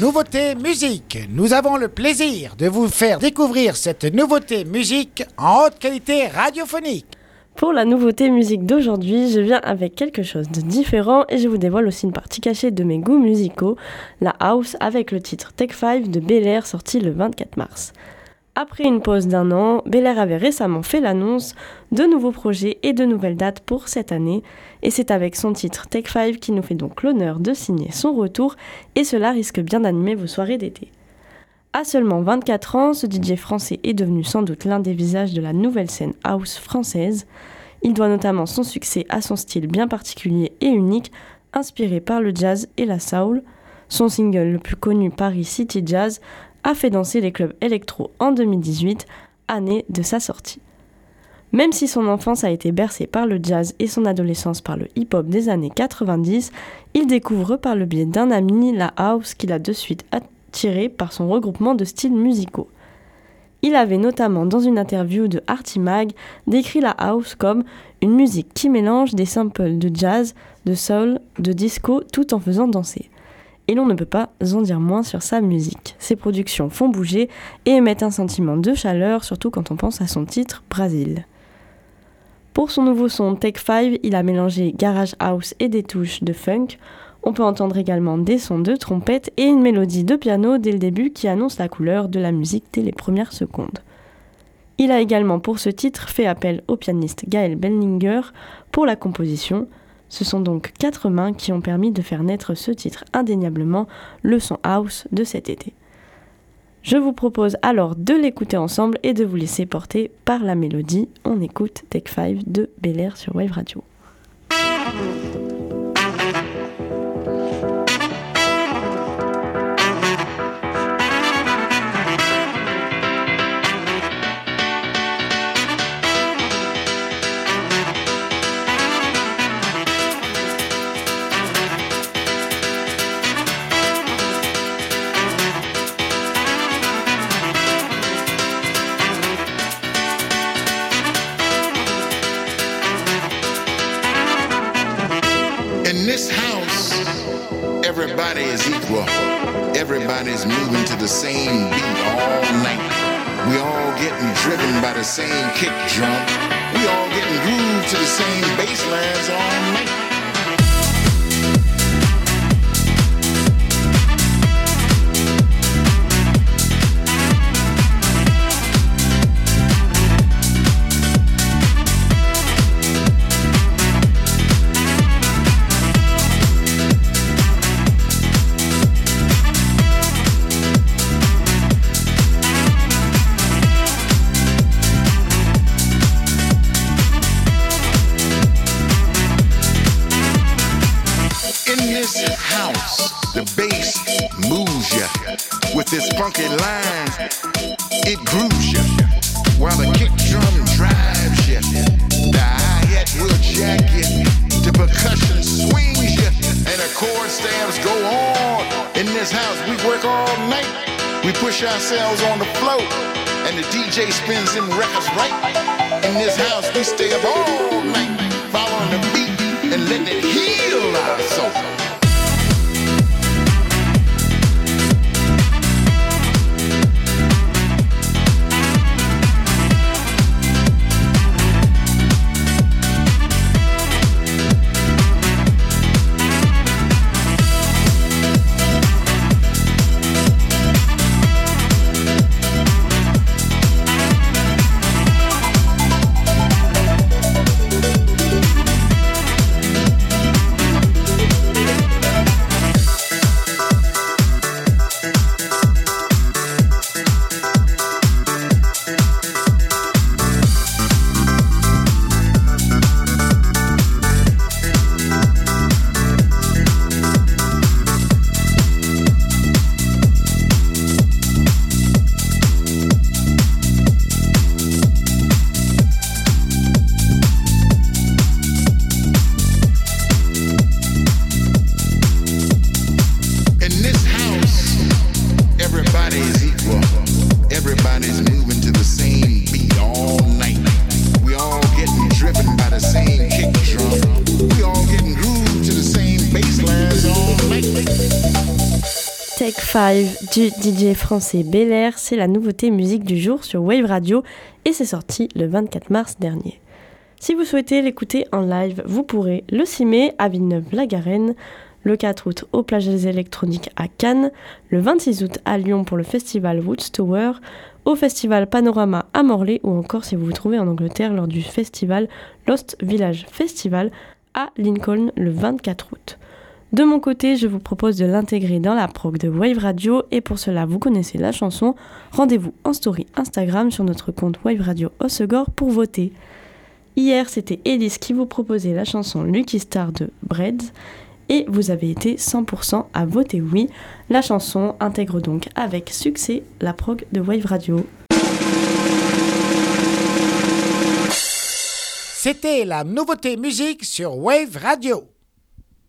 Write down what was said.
Nouveauté musique. Nous avons le plaisir de vous faire découvrir cette nouveauté musique en haute qualité radiophonique. Pour la nouveauté musique d'aujourd'hui, je viens avec quelque chose de différent et je vous dévoile aussi une partie cachée de mes goûts musicaux, la house avec le titre Tech 5 de Bel Air sorti le 24 mars. Après une pause d'un an, Bel Air avait récemment fait l'annonce de nouveaux projets et de nouvelles dates pour cette année, et c'est avec son titre Tech 5 qui nous fait donc l'honneur de signer son retour, et cela risque bien d'animer vos soirées d'été. À seulement 24 ans, ce DJ français est devenu sans doute l'un des visages de la nouvelle scène house française. Il doit notamment son succès à son style bien particulier et unique, inspiré par le jazz et la soul. Son single le plus connu, Paris City Jazz, a fait danser les clubs électro en 2018, année de sa sortie. Même si son enfance a été bercée par le jazz et son adolescence par le hip-hop des années 90, il découvre par le biais d'un ami la house qu'il a de suite attiré par son regroupement de styles musicaux. Il avait notamment dans une interview de Artie Mag décrit la house comme une musique qui mélange des samples de jazz, de soul, de disco tout en faisant danser et l'on ne peut pas en dire moins sur sa musique. Ses productions font bouger et émettent un sentiment de chaleur, surtout quand on pense à son titre Brasil. Pour son nouveau son Tech 5, il a mélangé garage house et des touches de funk. On peut entendre également des sons de trompette et une mélodie de piano dès le début qui annonce la couleur de la musique dès les premières secondes. Il a également pour ce titre fait appel au pianiste Gaël Bellinger pour la composition, ce sont donc quatre mains qui ont permis de faire naître ce titre indéniablement le son house de cet été. Je vous propose alors de l'écouter ensemble et de vous laisser porter par la mélodie. On écoute Tech 5 de Bel Air sur Wave Radio. Everybody's moving to the same beat all night. We all getting driven by the same kick drum. We all getting grooved to the same bass lines all night. Funky line, it grooves you. While the kick drum drives you. The hi-hat will jack you. The percussion swings you. And the chord stabs go on. In this house, we work all night. We push ourselves on the floor. And the DJ spins them records right. In this house, we stay up all night. Following the beat and letting it heal our 5 du DJ français Bel Air, c'est la nouveauté musique du jour sur Wave Radio et c'est sorti le 24 mars dernier. Si vous souhaitez l'écouter en live, vous pourrez le 6 mai à Villeneuve-la-Garenne, le 4 août au Plages électroniques à Cannes, le 26 août à Lyon pour le festival Woodstower, au festival Panorama à Morlaix ou encore si vous vous trouvez en Angleterre lors du festival Lost Village Festival à Lincoln le 24 août. De mon côté, je vous propose de l'intégrer dans la prog de Wave Radio et pour cela, vous connaissez la chanson. Rendez-vous en story Instagram sur notre compte Wave Radio Osegor pour voter. Hier, c'était Elise qui vous proposait la chanson Lucky Star de Breads et vous avez été 100% à voter oui. La chanson intègre donc avec succès la prog de Wave Radio. C'était la nouveauté musique sur Wave Radio.